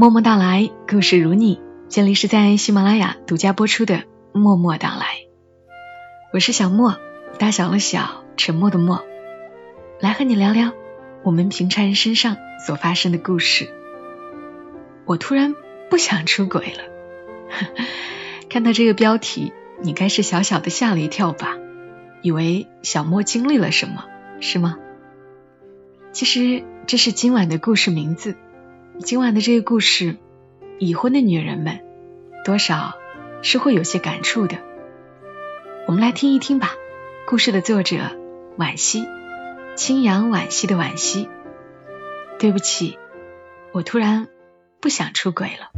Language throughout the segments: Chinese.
默默到来，故事如你。这里是在喜马拉雅独家播出的《默默到来》，我是小莫，大小的小，沉默的默，来和你聊聊我们平常人身上所发生的故事。我突然不想出轨了，看到这个标题，你该是小小的吓了一跳吧？以为小莫经历了什么，是吗？其实这是今晚的故事名字。今晚的这个故事，已婚的女人们多少是会有些感触的。我们来听一听吧。故事的作者惋惜，清扬惋惜的惋惜。对不起，我突然不想出轨了。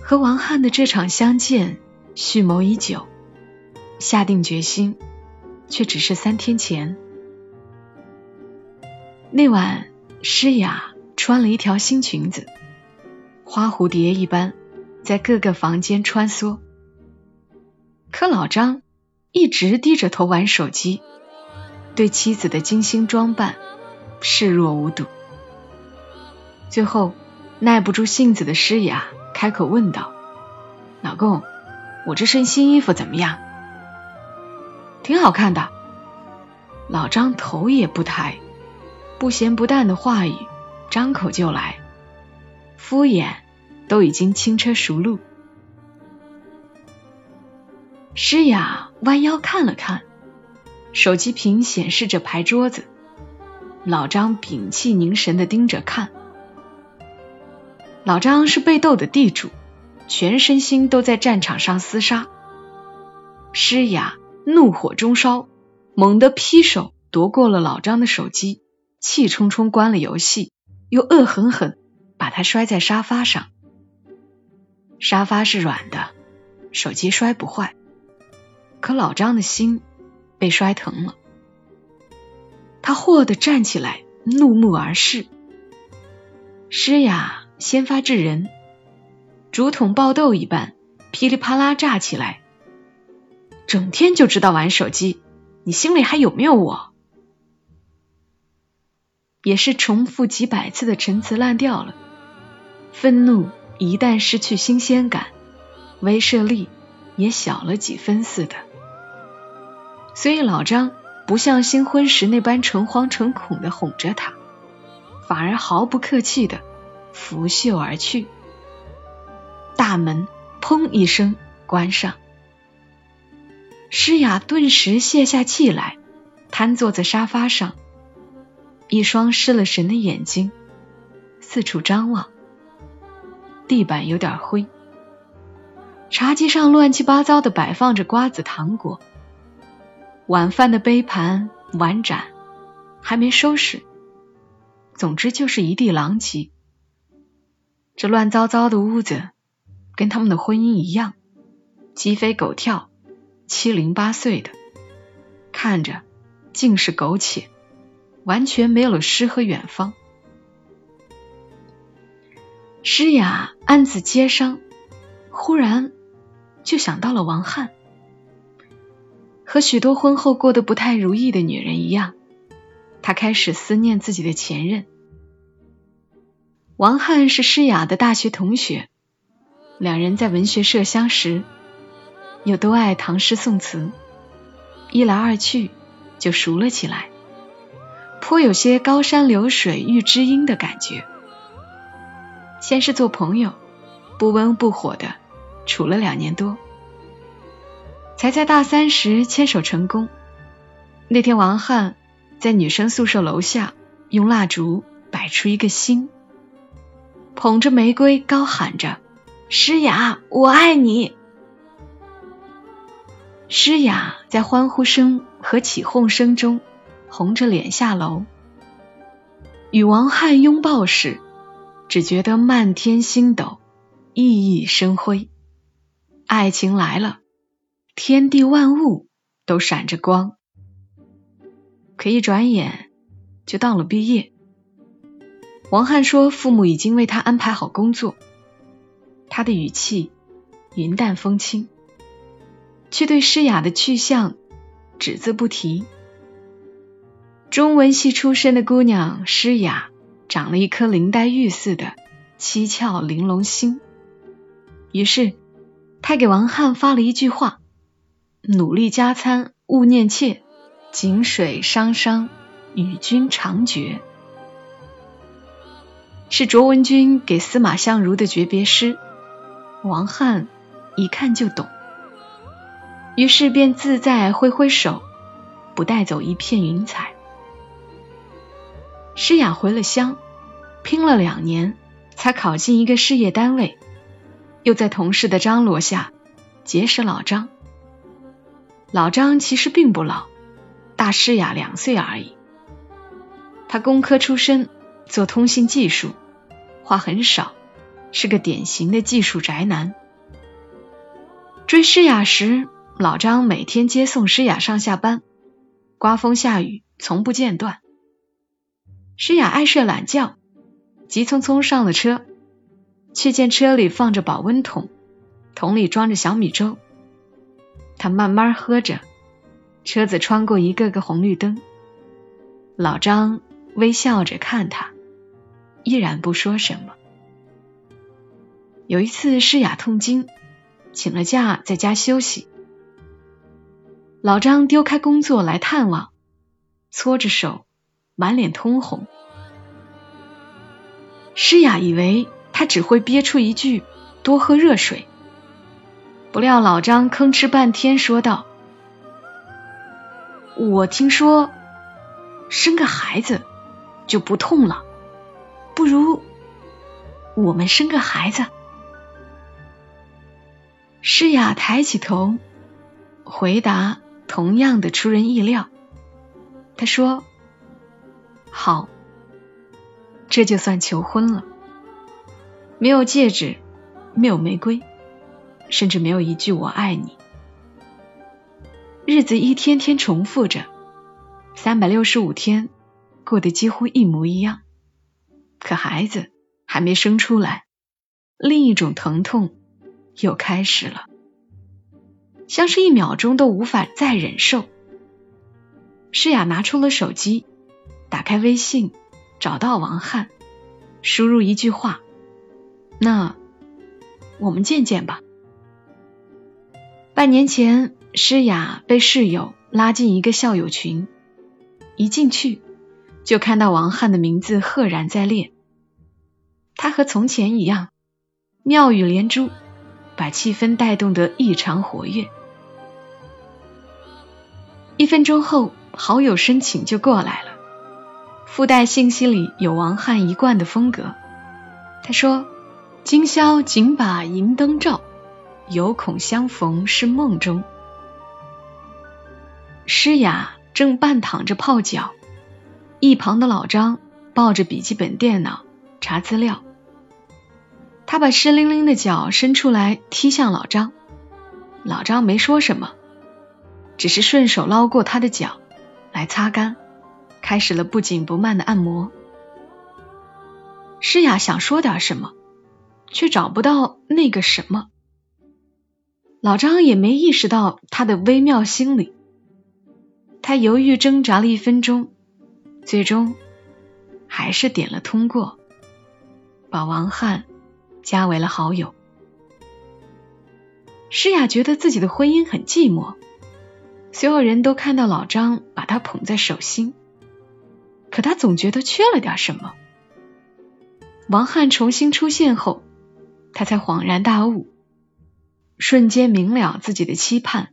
和王翰的这场相见，蓄谋已久。下定决心，却只是三天前。那晚，诗雅穿了一条新裙子，花蝴蝶一般在各个房间穿梭。可老张一直低着头玩手机，对妻子的精心装扮视若无睹。最后，耐不住性子的诗雅开口问道：“老公，我这身新衣服怎么样？”挺好看的，老张头也不抬，不咸不淡的话语张口就来，敷衍都已经轻车熟路。诗雅弯腰看了看，手机屏显示着牌桌子，老张屏气凝神的盯着看。老张是被斗的地主，全身心都在战场上厮杀。诗雅。怒火中烧，猛地劈手夺过了老张的手机，气冲冲关了游戏，又恶狠狠把他摔在沙发上。沙发是软的，手机摔不坏，可老张的心被摔疼了。他霍地站起来，怒目而视。诗雅先发制人，竹筒爆豆一般，噼里啪啦炸起来。整天就知道玩手机，你心里还有没有我？也是重复几百次的陈词滥调了。愤怒一旦失去新鲜感，威慑力也小了几分似的。所以老张不像新婚时那般诚惶诚恐的哄着他，反而毫不客气的拂袖而去。大门砰一声关上。诗雅顿时泄下气来，瘫坐在沙发上，一双失了神的眼睛四处张望。地板有点灰，茶几上乱七八糟的摆放着瓜子、糖果，晚饭的杯盘碗盏还没收拾，总之就是一地狼藉。这乱糟糟的屋子，跟他们的婚姻一样，鸡飞狗跳。七零八碎的，看着尽是苟且，完全没有了诗和远方。诗雅暗自接伤，忽然就想到了王翰。和许多婚后过得不太如意的女人一样，她开始思念自己的前任。王翰是诗雅的大学同学，两人在文学社相识。又都爱唐诗宋词，一来二去就熟了起来，颇有些高山流水遇知音的感觉。先是做朋友，不温不火的处了两年多，才在大三时牵手成功。那天王翰在女生宿舍楼下用蜡烛摆出一个心，捧着玫瑰高喊着：“诗雅，我爱你。”诗雅在欢呼声和起哄声中红着脸下楼，与王翰拥抱时，只觉得漫天星斗熠熠生辉。爱情来了，天地万物都闪着光。可一转眼就到了毕业。王翰说，父母已经为他安排好工作。他的语气云淡风轻。却对诗雅的去向只字不提。中文系出身的姑娘诗雅，长了一颗林黛玉似的七窍玲珑心。于是，她给王翰发了一句话：“努力加餐，勿念妾；井水汤汤，与君长绝。”是卓文君给司马相如的诀别诗。王翰一看就懂，于是便自在挥挥手，不带走一片云彩。诗雅回了乡，拼了两年才考进一个事业单位，又在同事的张罗下结识老张。老张其实并不老，大诗雅两岁而已。他工科出身，做通信技术，话很少，是个典型的技术宅男。追诗雅时，老张每天接送诗雅上下班，刮风下雨从不间断。诗雅爱睡懒觉，急匆匆上了车，却见车里放着保温桶，桶里装着小米粥。她慢慢喝着，车子穿过一个个红绿灯，老张微笑着看她，依然不说什么。有一次，诗雅痛经，请了假在家休息，老张丢开工作来探望，搓着手。满脸通红，诗雅以为他只会憋出一句“多喝热水”，不料老张吭哧半天说道：“我听说生个孩子就不痛了，不如我们生个孩子。”诗雅抬起头，回答同样的出人意料，他说。好，这就算求婚了。没有戒指，没有玫瑰，甚至没有一句“我爱你”。日子一天天重复着，三百六十五天过得几乎一模一样。可孩子还没生出来，另一种疼痛又开始了，像是一秒钟都无法再忍受。诗雅拿出了手机。打开微信，找到王翰，输入一句话：“那我们见见吧。”半年前，诗雅被室友拉进一个校友群，一进去就看到王翰的名字赫然在列。他和从前一样，妙语连珠，把气氛带动得异常活跃。一分钟后，好友申请就过来了。附带信息里有王翰一贯的风格。他说：“今宵仅把银灯照，犹恐相逢是梦中。”诗雅正半躺着泡脚，一旁的老张抱着笔记本电脑查资料。他把湿淋淋的脚伸出来踢向老张，老张没说什么，只是顺手捞过他的脚来擦干。开始了不紧不慢的按摩。诗雅想说点什么，却找不到那个什么。老张也没意识到他的微妙心理。他犹豫挣扎了一分钟，最终还是点了通过，把王翰加为了好友。诗雅觉得自己的婚姻很寂寞，所有人都看到老张把她捧在手心。可他总觉得缺了点什么。王翰重新出现后，他才恍然大悟，瞬间明了自己的期盼，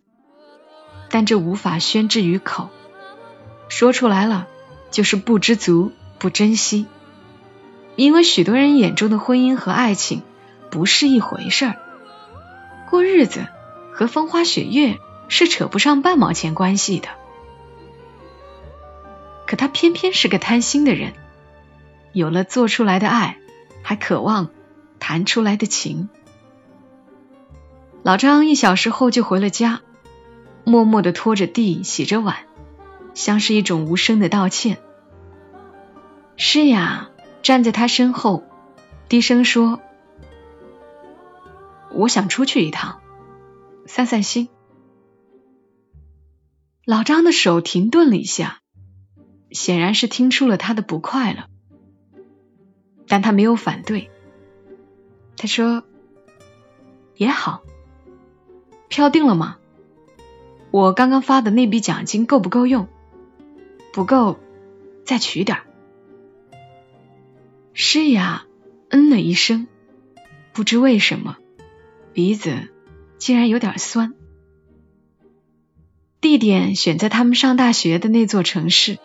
但这无法宣之于口，说出来了就是不知足、不珍惜。因为许多人眼中的婚姻和爱情不是一回事儿，过日子和风花雪月是扯不上半毛钱关系的。可他偏偏是个贪心的人，有了做出来的爱，还渴望谈出来的情。老张一小时后就回了家，默默的拖着地洗着碗，像是一种无声的道歉。诗雅站在他身后，低声说：“我想出去一趟，散散心。”老张的手停顿了一下，显然是听出了他的不快了，但他没有反对。他说：“也好，票定了吗？我刚刚发的那笔奖金够不够用？不够，再取点。”诗雅嗯了一声，不知为什么，鼻子竟然有点酸。地点选在他们上大学的那座城市，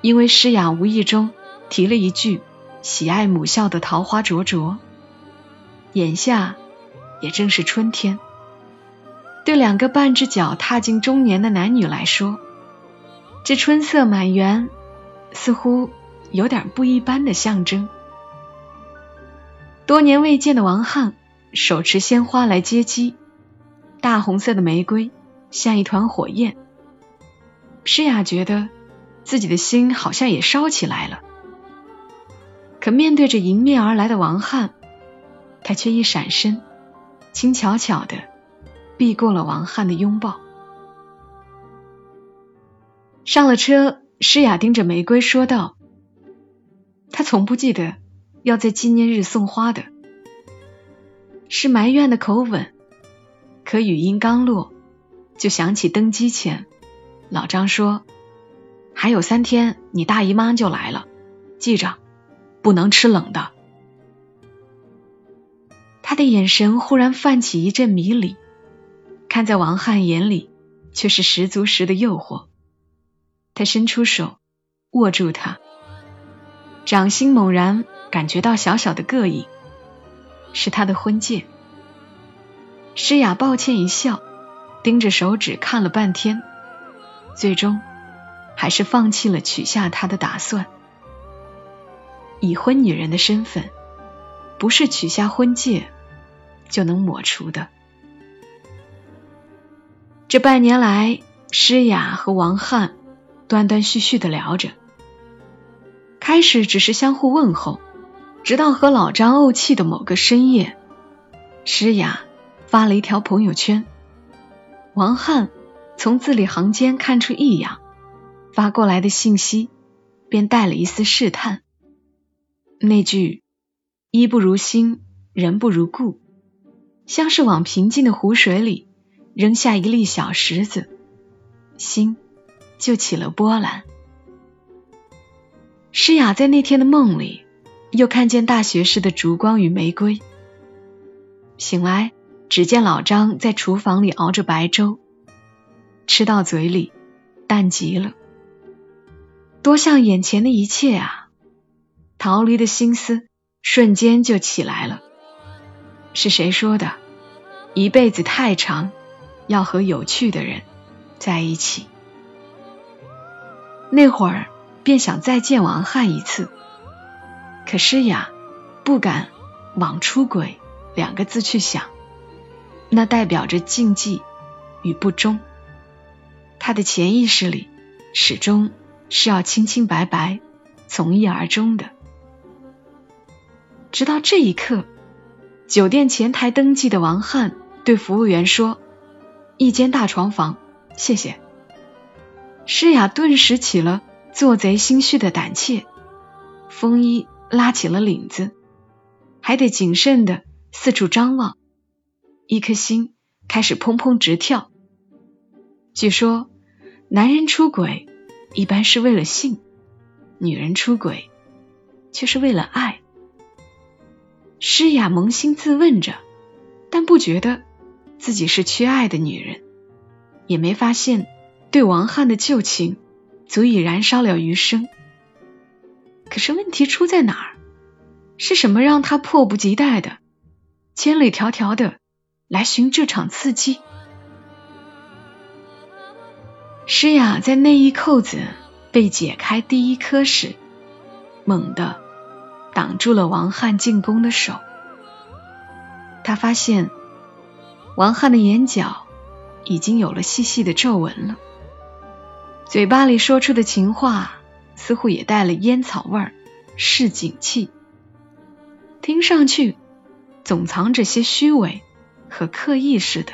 因为诗雅无意中提了一句喜爱母校的桃花灼灼。眼下也正是春天，对两个半只脚踏进中年的男女来说，这春色满园似乎有点不一般的象征。多年未见的王翰手持鲜花来接机，大红色的玫瑰。像一团火焰，诗雅觉得自己的心好像也烧起来了。可面对着迎面而来的王翰，他却一闪身，轻巧巧的避过了王翰的拥抱。上了车，诗雅盯着玫瑰说道：“他从不记得要在纪念日送花的。”是埋怨的口吻，可语音刚落。就想起登机前，老张说：“还有三天，你大姨妈就来了，记着，不能吃冷的。”他的眼神忽然泛起一阵迷离，看在王翰眼里，却是十足十的诱惑。他伸出手握住她，掌心猛然感觉到小小的膈应，是他的婚戒。诗雅抱歉一笑。盯着手指看了半天，最终还是放弃了取下他的打算。已婚女人的身份，不是取下婚戒就能抹除的。这半年来，诗雅和王翰断断续续的聊着，开始只是相互问候，直到和老张怄气的某个深夜，诗雅发了一条朋友圈。王翰从字里行间看出异样，发过来的信息便带了一丝试探。那句“衣不如新，人不如故”，像是往平静的湖水里扔下一粒小石子，心就起了波澜。诗雅在那天的梦里，又看见大学时的烛光与玫瑰，醒来。只见老张在厨房里熬着白粥，吃到嘴里淡极了，多像眼前的一切啊！逃离的心思瞬间就起来了。是谁说的？一辈子太长，要和有趣的人在一起。那会儿便想再见王翰一次，可诗雅不敢往出轨两个字去想。那代表着禁忌与不忠，他的潜意识里始终是要清清白白、从一而终的。直到这一刻，酒店前台登记的王翰对服务员说：“一间大床房，谢谢。”诗雅顿时起了做贼心虚的胆怯，风衣拉起了领子，还得谨慎的四处张望。一颗心开始砰砰直跳。据说，男人出轨一般是为了性，女人出轨却是为了爱。诗雅扪心自问着，但不觉得自己是缺爱的女人，也没发现对王翰的旧情足以燃烧了余生。可是问题出在哪儿？是什么让她迫不及待的、千里迢迢的？来寻这场刺激。诗雅在内衣扣子被解开第一颗时，猛地挡住了王翰进攻的手。他发现王翰的眼角已经有了细细的皱纹了，嘴巴里说出的情话似乎也带了烟草味儿，是警气，听上去总藏着些虚伪。和刻意似的，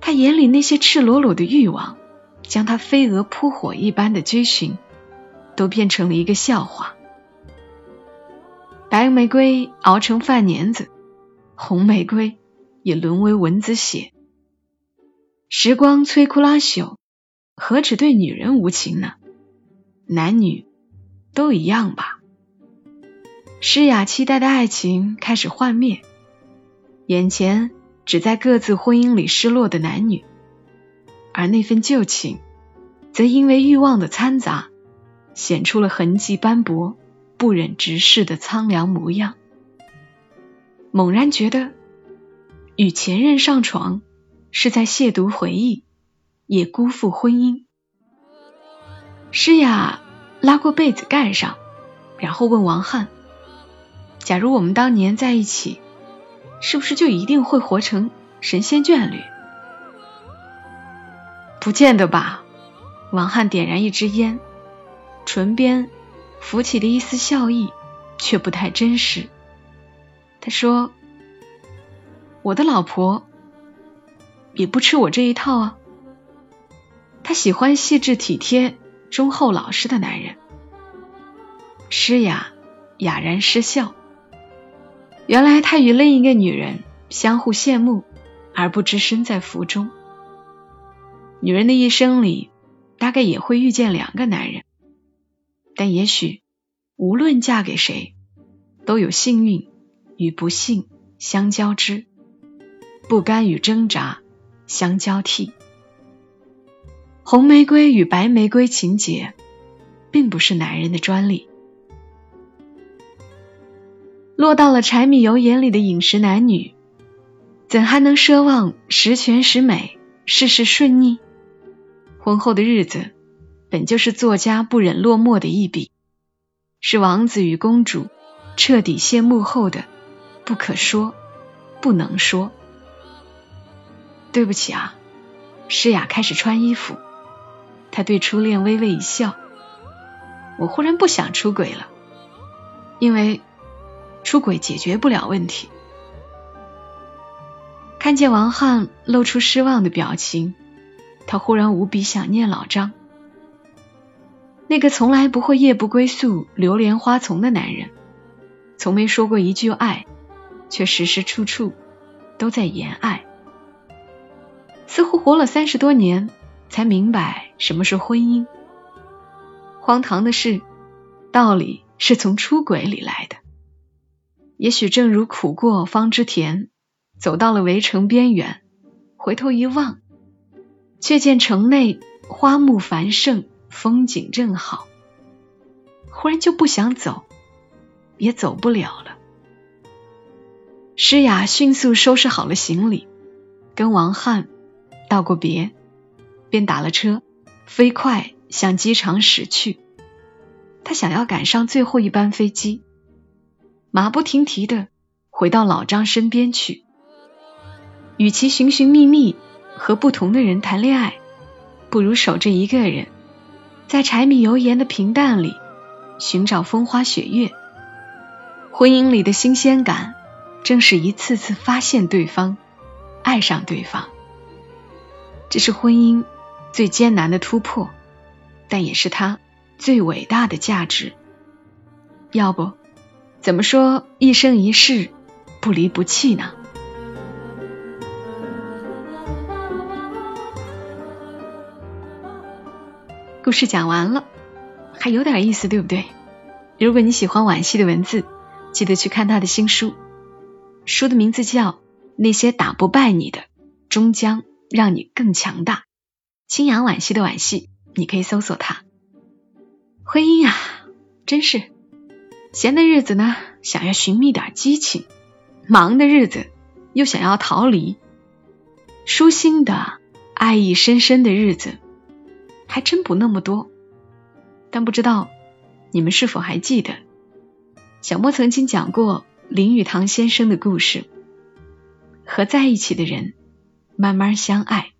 他眼里那些赤裸裸的欲望，将他飞蛾扑火一般的追寻，都变成了一个笑话。白玫瑰熬成饭粘子，红玫瑰也沦为蚊子血。时光摧枯拉朽，何止对女人无情呢？男女都一样吧。诗雅期待的爱情开始幻灭，眼前只在各自婚姻里失落的男女，而那份旧情，则因为欲望的掺杂，显出了痕迹斑驳。不忍直视的苍凉模样，猛然觉得与前任上床是在亵渎回忆，也辜负婚姻。诗雅拉过被子盖上，然后问王翰：“假如我们当年在一起，是不是就一定会活成神仙眷侣？”不见得吧。王翰点燃一支烟，唇边。浮起的一丝笑意，却不太真实。他说：“我的老婆也不吃我这一套啊。她喜欢细致体贴、忠厚老实的男人。”诗雅哑然失笑。原来他与另一个女人相互羡慕，而不知身在福中。女人的一生里，大概也会遇见两个男人。但也许，无论嫁给谁，都有幸运与不幸相交织，不甘与挣扎相交替。红玫瑰与白玫瑰情节，并不是男人的专利。落到了柴米油盐里的饮食男女，怎还能奢望十全十美、事事顺逆？婚后的日子。本就是作家不忍落寞的一笔，是王子与公主彻底谢幕后的不可说、不能说。对不起啊，诗雅开始穿衣服，她对初恋微微一笑。我忽然不想出轨了，因为出轨解决不了问题。看见王翰露出失望的表情，他忽然无比想念老张。那个从来不会夜不归宿、流连花丛的男人，从没说过一句爱，却时时处处都在言爱。似乎活了三十多年，才明白什么是婚姻。荒唐的是，道理是从出轨里来的。也许正如苦过方知甜，走到了围城边缘，回头一望，却见城内花木繁盛。风景正好，忽然就不想走，也走不了了。诗雅迅速收拾好了行李，跟王翰道过别，便打了车，飞快向机场驶去。他想要赶上最后一班飞机，马不停蹄的回到老张身边去。与其寻寻觅觅和不同的人谈恋爱，不如守着一个人。在柴米油盐的平淡里寻找风花雪月，婚姻里的新鲜感，正是一次次发现对方、爱上对方。这是婚姻最艰难的突破，但也是它最伟大的价值。要不，怎么说一生一世不离不弃呢？故事讲完了，还有点意思，对不对？如果你喜欢惋惜的文字，记得去看他的新书，书的名字叫《那些打不败你的，终将让你更强大》。清扬惋惜的惋惜，你可以搜索它。婚姻啊，真是闲的日子呢，想要寻觅点激情；忙的日子又想要逃离。舒心的、爱意深深的日子。还真不那么多，但不知道你们是否还记得，小莫曾经讲过林语堂先生的故事。和在一起的人慢慢相爱，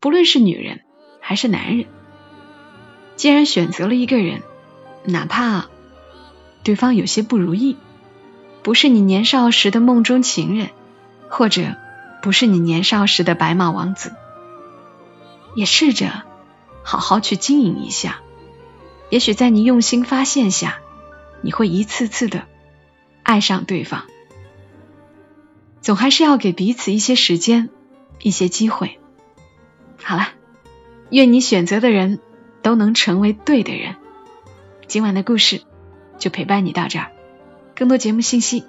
不论是女人还是男人，既然选择了一个人，哪怕对方有些不如意，不是你年少时的梦中情人，或者不是你年少时的白马王子。也试着好好去经营一下，也许在你用心发现下，你会一次次的爱上对方。总还是要给彼此一些时间，一些机会。好了，愿你选择的人都能成为对的人。今晚的故事就陪伴你到这儿。更多节目信息，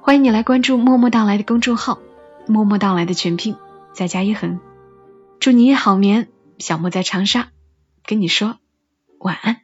欢迎你来关注“默默到来”的公众号，“默默到来”的全拼再加一横。祝你好眠，小莫在长沙跟你说晚安。